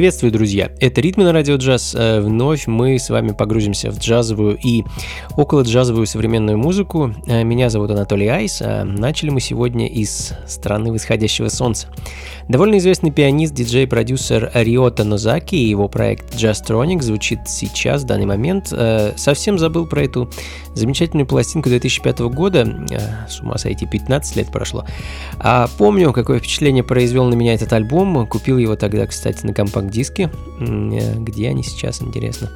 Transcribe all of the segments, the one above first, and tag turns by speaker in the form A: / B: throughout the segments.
A: Приветствую, друзья! Это «Ритмы на радио джаз». Э, вновь мы с вами погрузимся в джазовую и около джазовую современную музыку. Э, меня зовут Анатолий Айс. А начали мы сегодня из страны восходящего солнца. Довольно известный пианист, диджей, продюсер Риота Нозаки и его проект Jazztronic звучит сейчас, в данный момент. Э, совсем забыл про эту замечательную пластинку 2005 года. С ума сойти, 15 лет прошло. А помню, какое впечатление произвел на меня этот альбом. Купил его тогда, кстати, на компакт диски. Э, где они сейчас, интересно.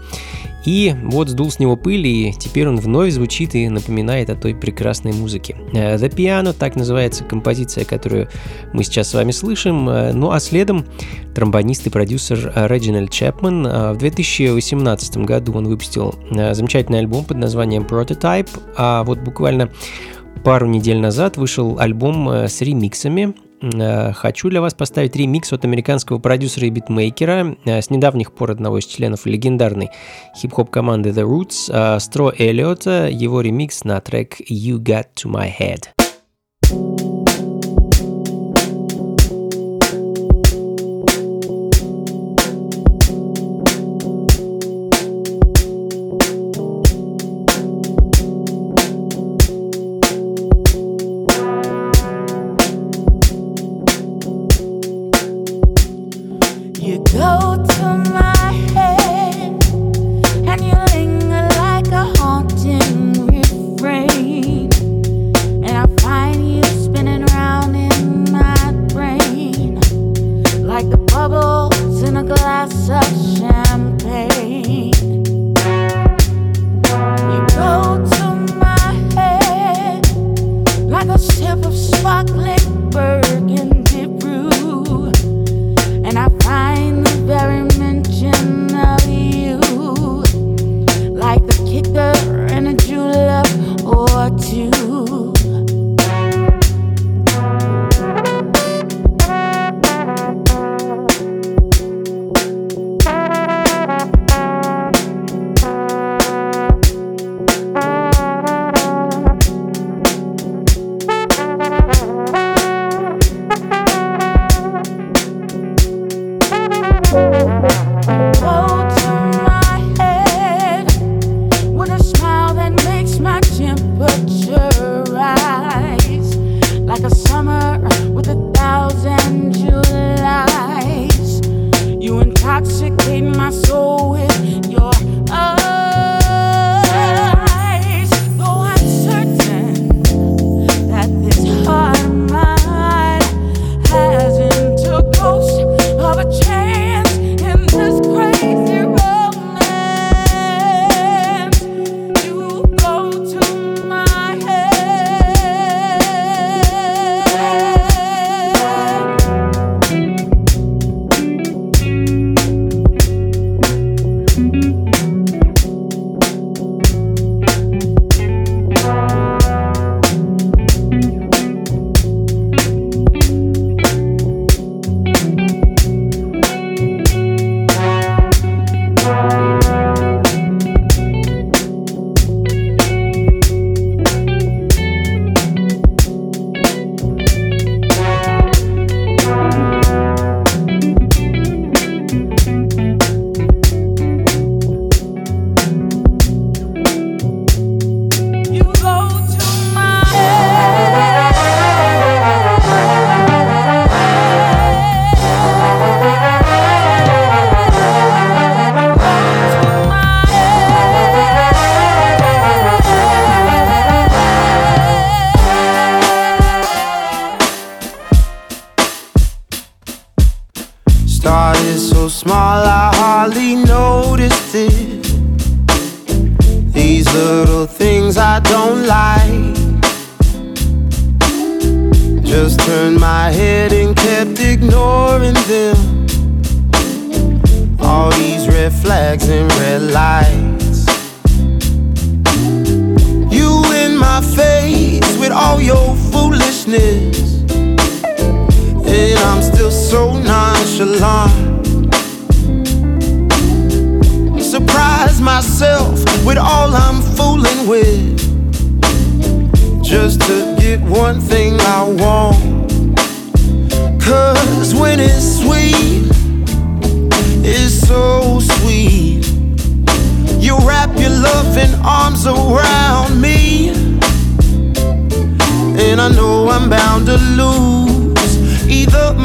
A: И вот сдул с него пыль, и теперь он вновь звучит и напоминает о той прекрасной музыке. Э, The Piano, так называется композиция, которую мы сейчас с вами слышим. Э, ну а следом тромбонист и продюсер Реджинальд Чепман. В 2018 году он выпустил замечательный альбом под названием Prototype, а вот буквально пару недель назад вышел альбом с ремиксами хочу для вас поставить ремикс от американского продюсера и битмейкера, э, с недавних пор одного из членов легендарной хип-хоп команды The Roots, э, Стро Эллиота, его ремикс на трек You Got To My Head. spinning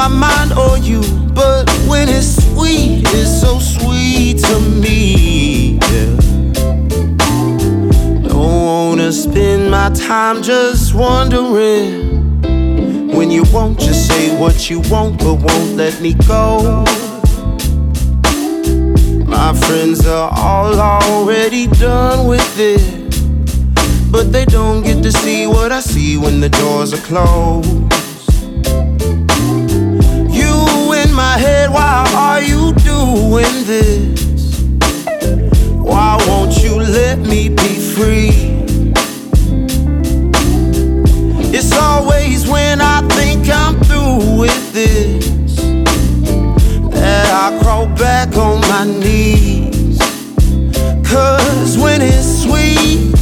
B: mind on you, but when it's sweet, it's so sweet to me. Yeah. Don't wanna spend my time just wondering. When you won't just say what you want, but won't let me go. My friends are all already done with it. But they don't get to see what I see when the doors are closed. my head, why are you doing this? Why won't you let me be free? It's always when I think I'm through with this that I crawl back on my knees. Cause when it's sweet,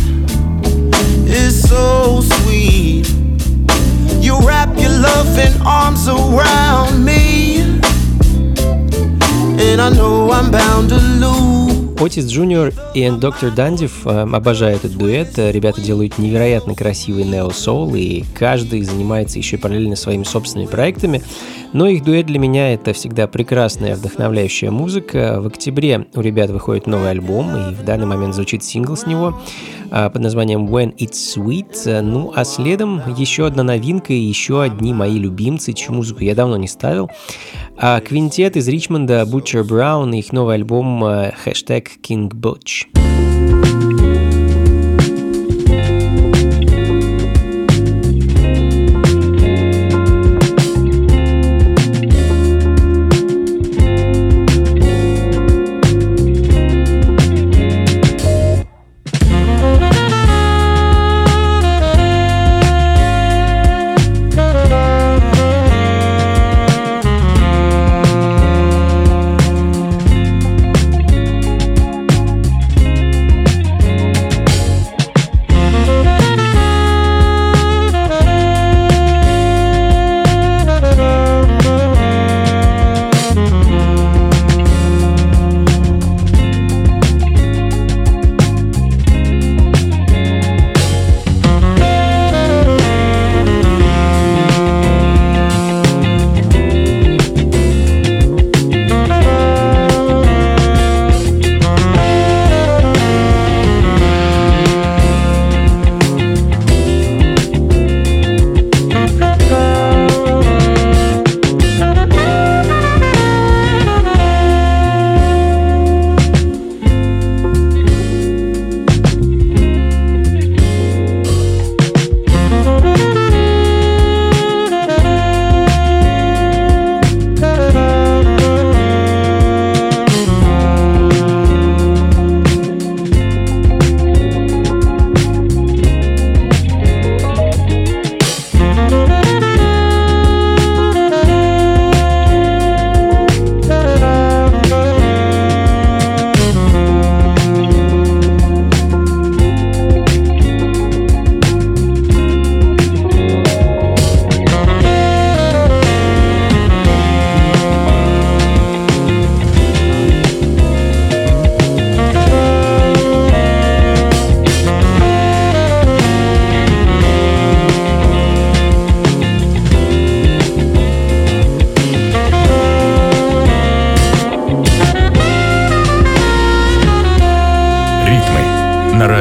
B: it's so sweet. You wrap your loving arms around me. and I know I'm bound to lose.
A: Отис Джуниор и Доктор Дандив эм, обожают этот дуэт. Э, ребята делают невероятно красивый нео-соул, и каждый занимается еще параллельно своими собственными проектами. Но их дуэт для меня это всегда прекрасная вдохновляющая музыка. В октябре у ребят выходит новый альбом, и в данный момент звучит сингл с него а, под названием When It's Sweet. Ну а следом еще одна новинка и еще одни мои любимцы, чью музыку я давно не ставил. А, Квинтет из Ричмонда Butcher Brown и их новый альбом а, хэштег King Butch.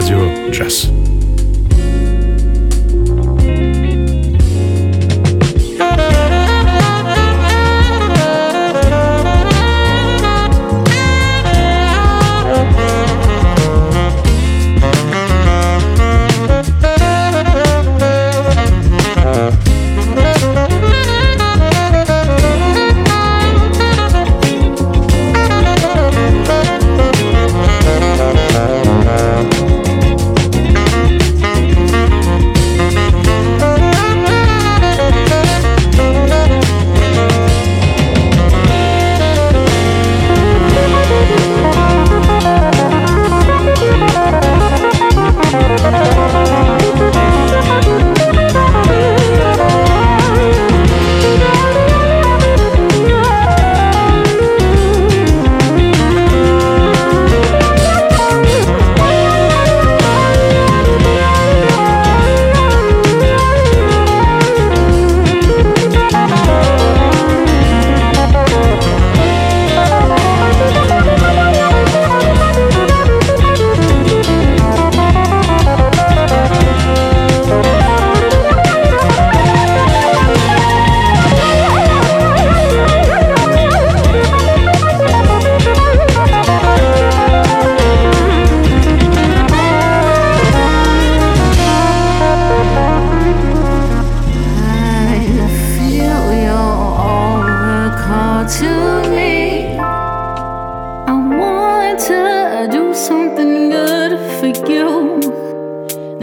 C: Radio Jazz.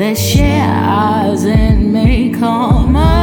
D: that shares in me call my.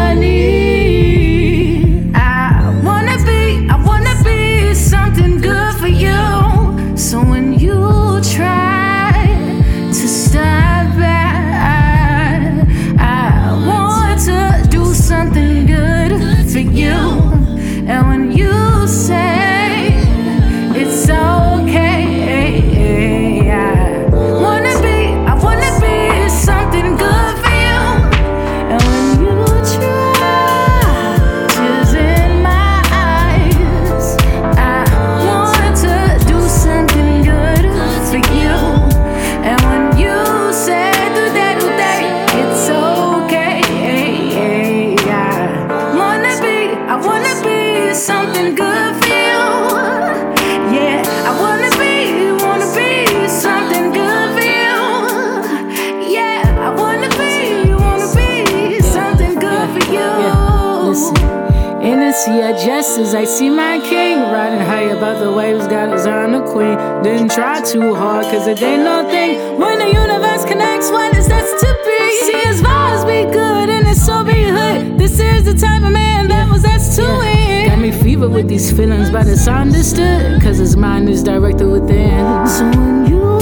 D: see her just as I see my king. Riding high above the waves, got his on the queen. Didn't try too hard, cause it ain't no thing. When the universe connects, what is
E: that to be? See his vibes be good and his soul be hood. This is the type of man that was that's to win. Got me fever with
D: these feelings, but it's understood, cause his mind is directed within.
E: So when you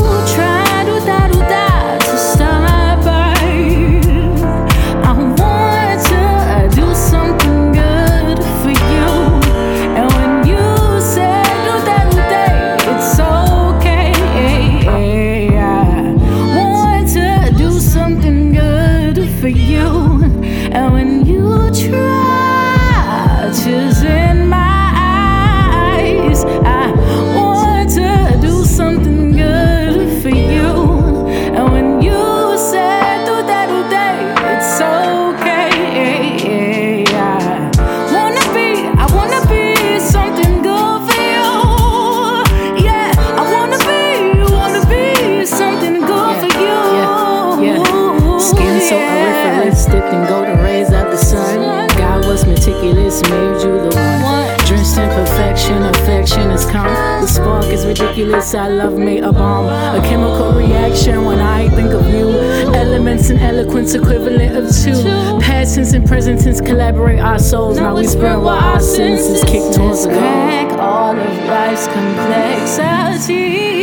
D: love me a bomb, a
E: chemical
D: reaction when I think of you. Elements and eloquence equivalent
E: of two. Past
D: tense and present tense collaborate our souls.
E: Now we spread while our senses kick towards the Crack
D: all of life's complexities.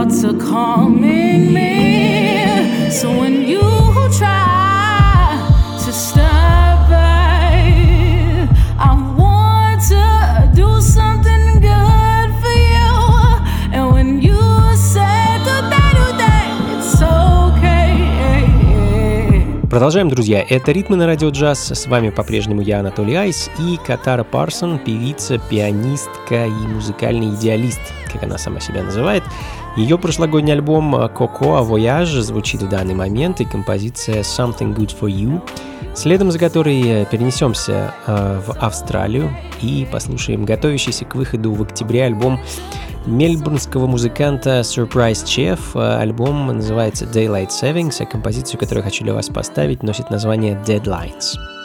D: Thoughts are calming
E: me. So when you.
A: Продолжаем, друзья. Это «Ритмы на радио джаз». С вами по-прежнему я, Анатолий Айс, и Катара Парсон, певица, пианистка и музыкальный идеалист, как она сама себя называет. Ее прошлогодний альбом «Coco Voyage» звучит в данный момент, и композиция «Something Good For You», следом за которой перенесемся э, в Австралию и послушаем готовящийся к выходу в октябре альбом мельбурнского музыканта Surprise Chef. Альбом называется Daylight Savings, а композицию, которую хочу для вас поставить, носит название Deadlines.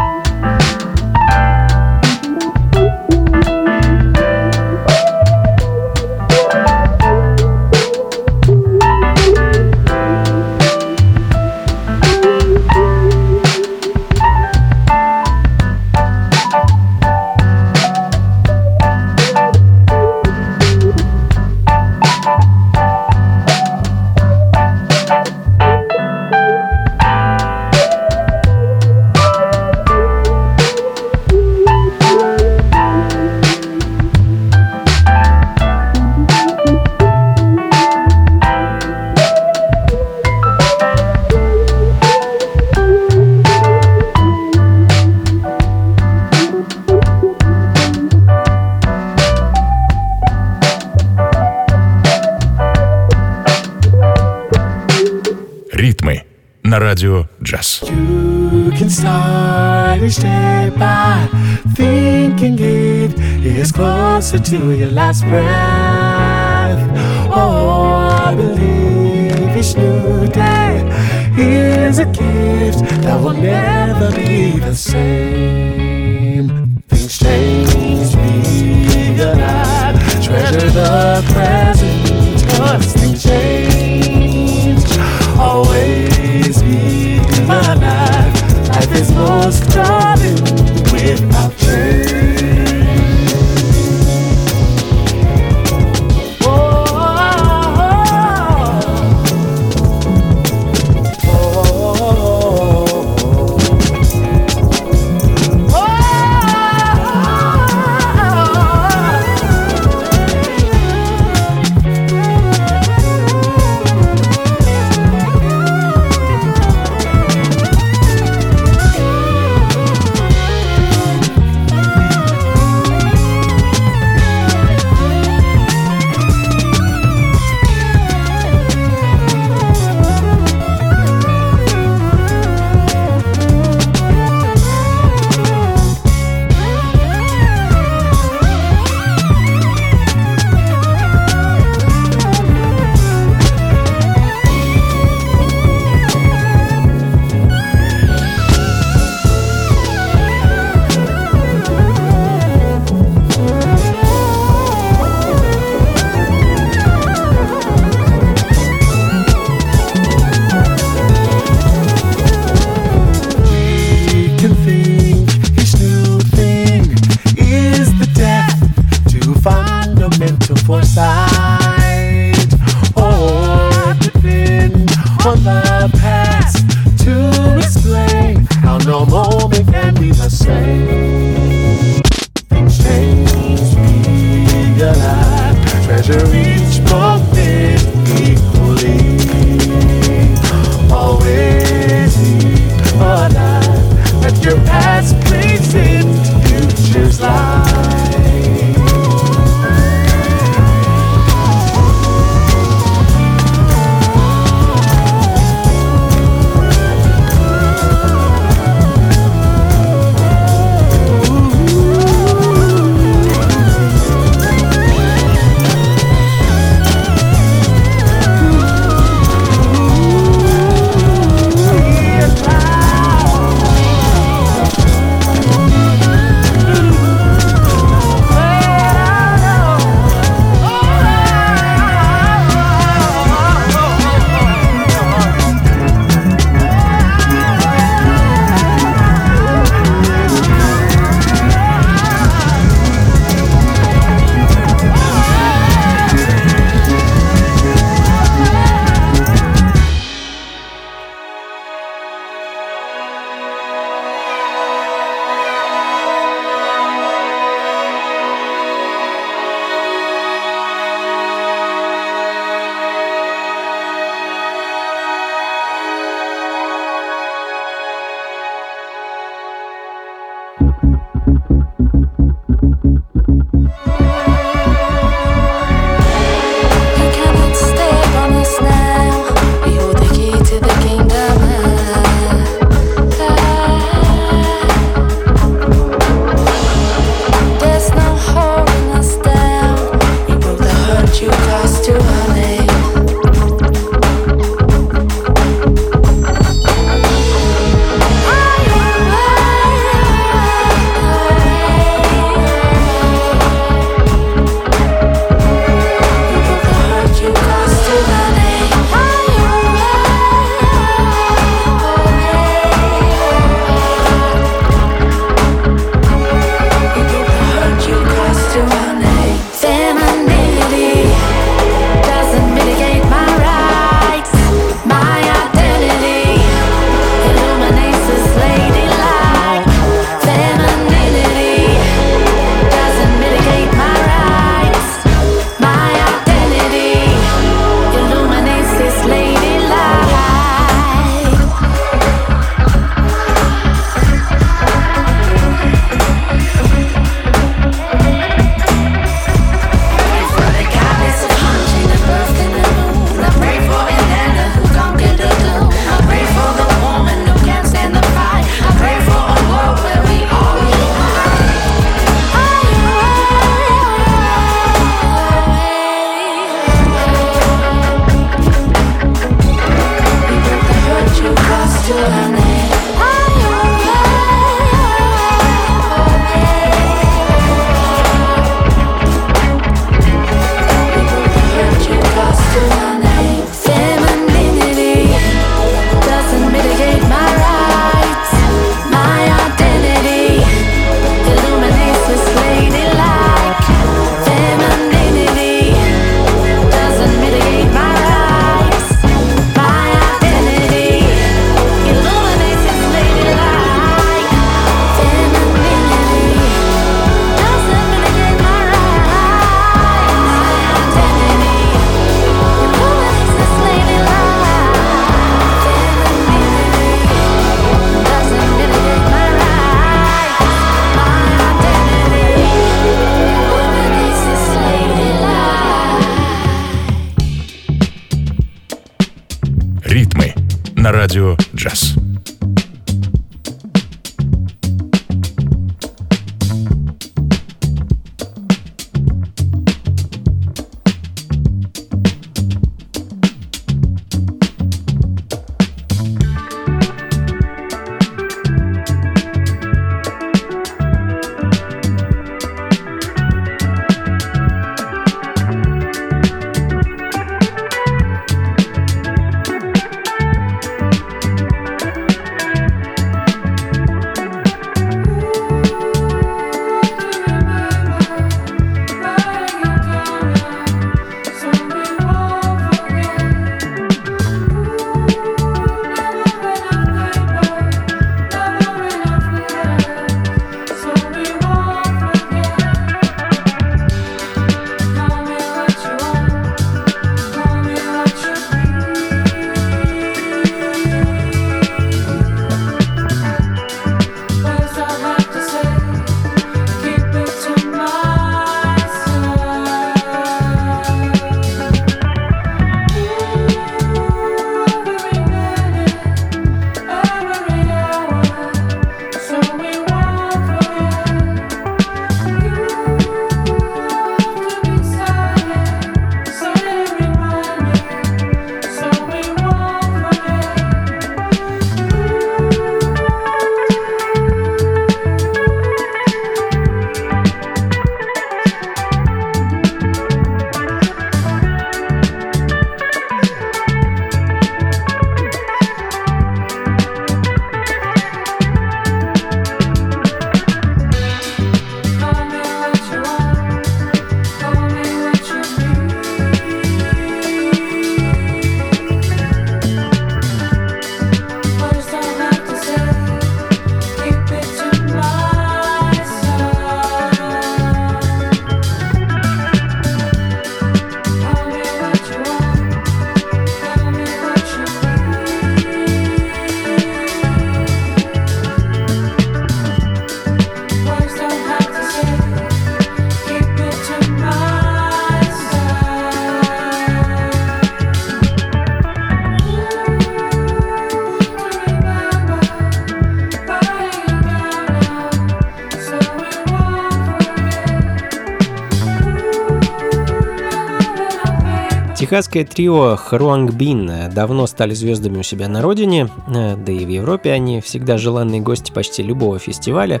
A: Техасское трио Хруанг Бин давно стали звездами у себя на родине, э, да и в Европе они всегда желанные гости почти любого фестиваля.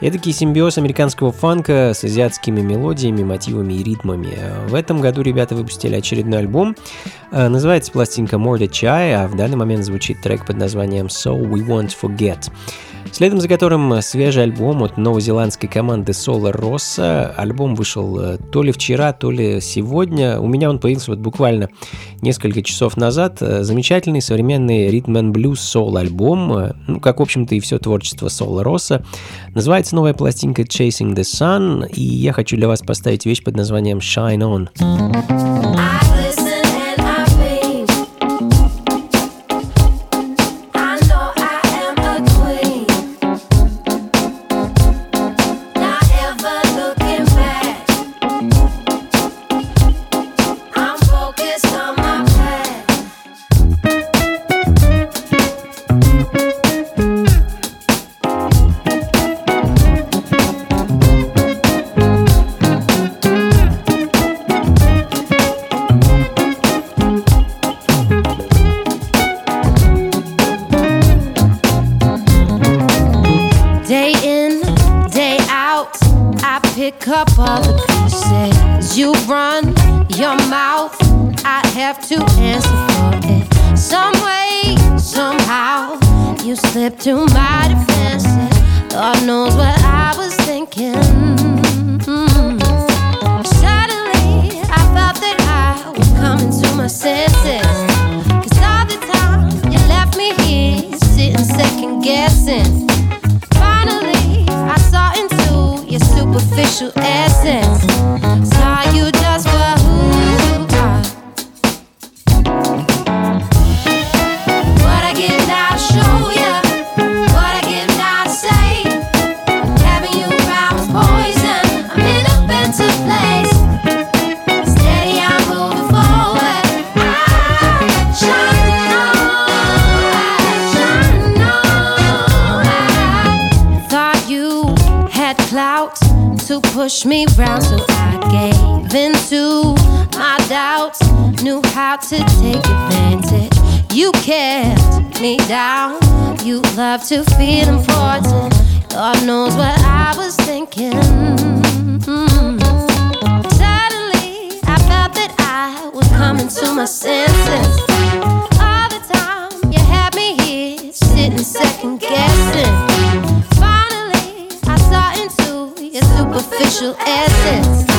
A: Эдакий симбиоз американского фанка с азиатскими мелодиями, мотивами и ритмами. В этом году ребята выпустили очередной альбом. Э, называется пластинка More Chai, а в данный момент звучит трек под названием So We Won't Forget. Следом за которым свежий альбом от новозеландской команды Solar Rossa. Альбом вышел э, то ли вчера, то ли сегодня. У меня он появился вот буквально несколько часов назад. Э, замечательный современный ритм and blues soul альбом, э, ну, как, в общем-то, и все творчество Solar Rossa. Называется новая пластинка Chasing the Sun, и я хочу для вас поставить вещь под названием Shine On.
F: superficial essence. pushed me round, so I gave in to my doubts. Knew how to take advantage. You kept me down. You love to feel important. God knows what I was thinking. Mm-hmm. Suddenly, I felt that I was coming to my senses. special essence.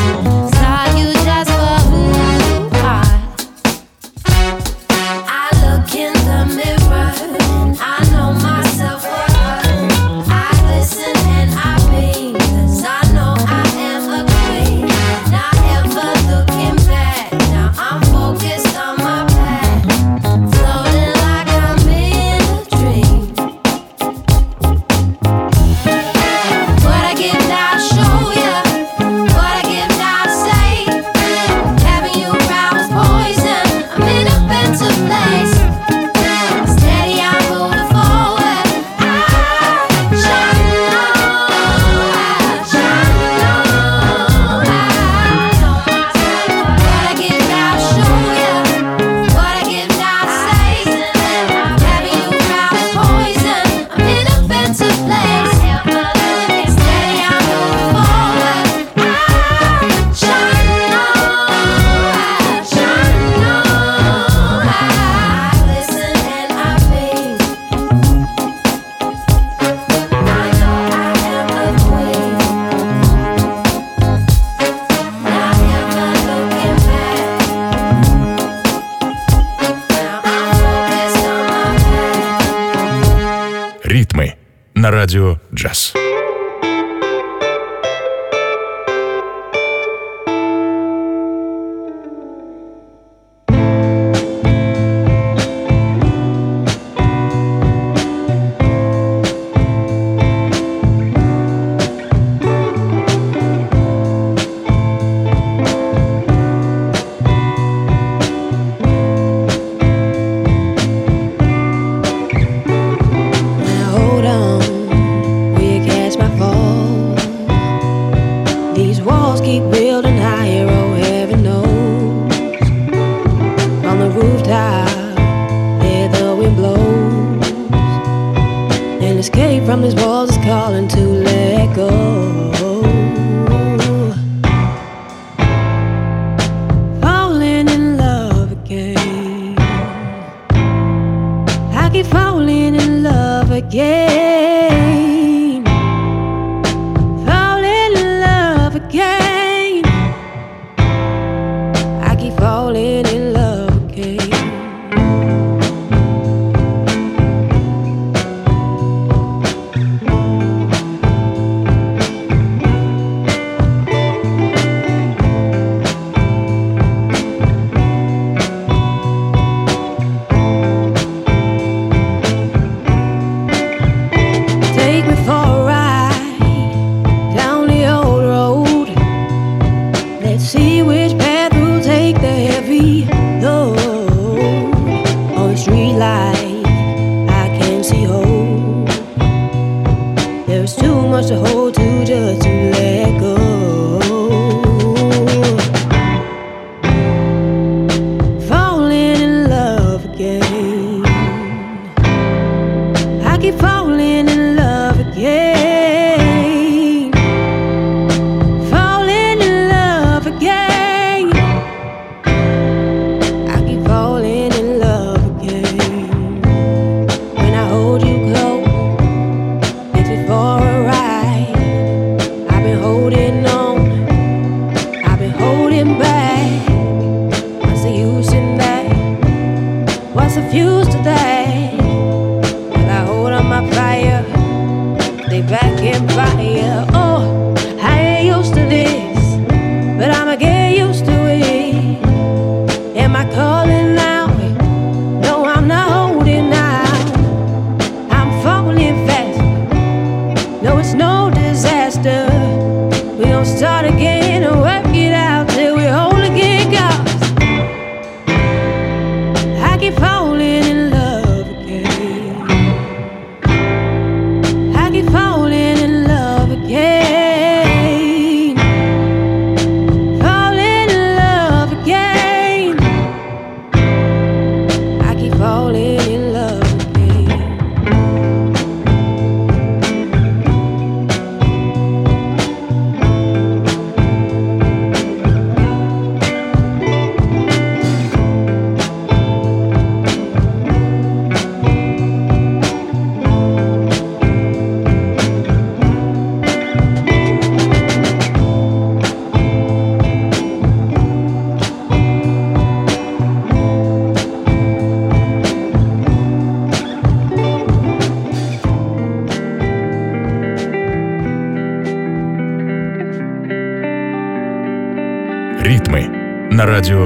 C: На радио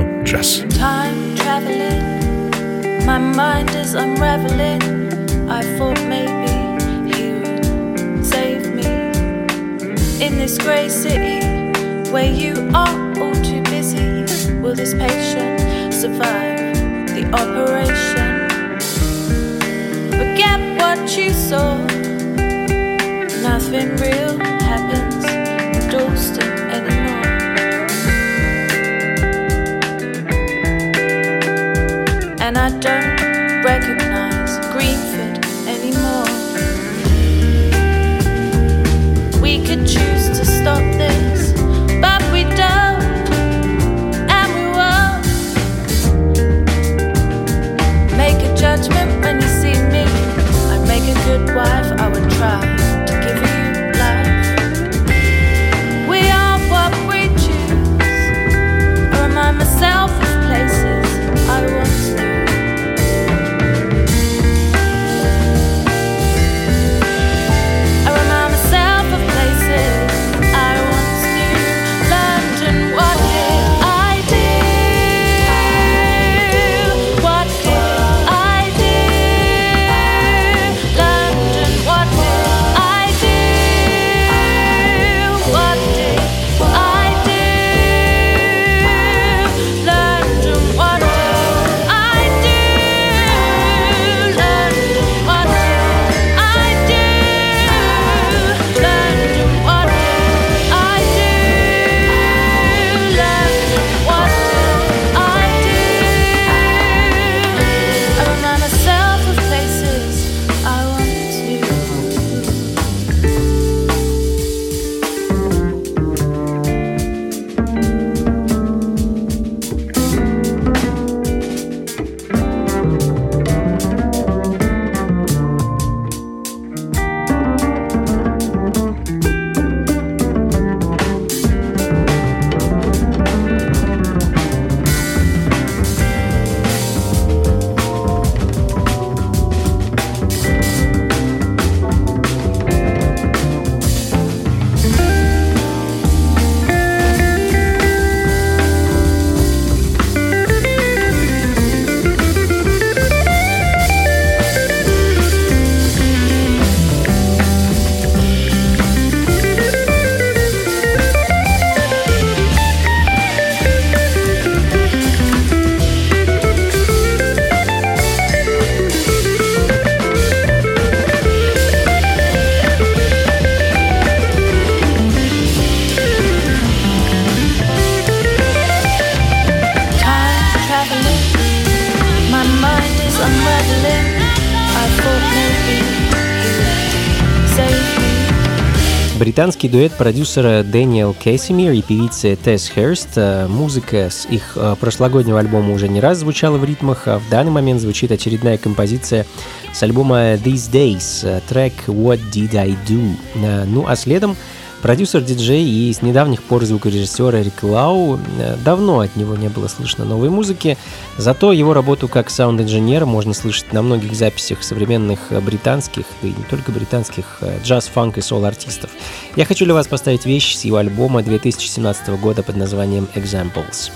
A: Британский дуэт продюсера Дэниел Кэссимир и певицы Тесс Херст. Э, Музыка с их э, прошлогоднего альбома уже не раз звучала в ритмах, а в данный момент звучит очередная композиция с альбома These Days, э, трек What Did I Do. Ну а следом продюсер, диджей и с недавних пор звукорежиссер Эрик Лау. Э, Давно от него не было слышно новой музыки, зато его работу как саунд-инженера можно слышать на многих записях современных э, британских, да и не только британских, э, джаз, фанк и сол-артистов. Я хочу для вас поставить вещь с его альбома 2017 года под названием Examples.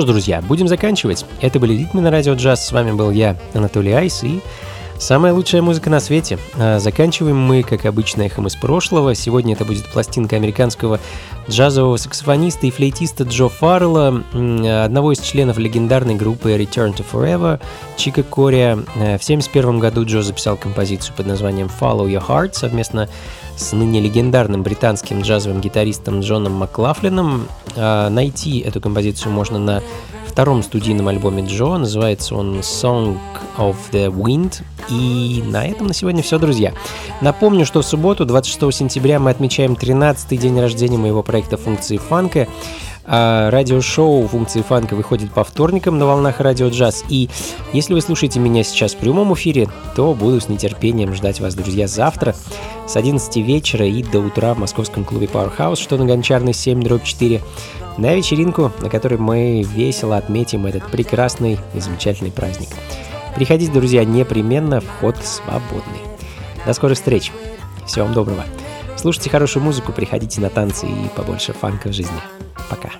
A: Что ж, друзья, будем заканчивать. Это были ритмы на радио джаз. С вами был я, Анатолий Айс, и самая лучшая музыка на свете. А, Заканчиваем мы, как обычно, эхом из прошлого. Сегодня это будет пластинка американского джазового саксофониста и флейтиста Джо Фаррелла, одного из членов легендарной группы Return to Forever, Чика Кориа. Э, В 1971 году Джо записал композицию под названием Follow Your Heart совместно с ныне легендарным британским джазовым гитаристом Джоном Маклафлином. А, Найти эту композицию можно на втором студийном альбоме Джо. Называется он Song of the Wind. И на этом на сегодня все, друзья. Напомню, что в субботу, 26 сентября, мы отмечаем 13-й день рождения моего проекта «Функции фанка». А, Радиошоу «Функции фанка» выходит по вторникам на волнах радио джаз. И если вы слушаете меня сейчас в прямом эфире, то буду с нетерпением ждать вас, друзья, завтра с 11 вечера и до утра в московском клубе Powerhouse, что на Гончарной 7 дробь 4, на вечеринку, на которой мы весело отметим этот прекрасный и замечательный праздник. Приходите, друзья, непременно, вход свободный. До скорых встреч. Всего вам доброго. Слушайте хорошую музыку, приходите на танцы и побольше фанка в жизни. Пока.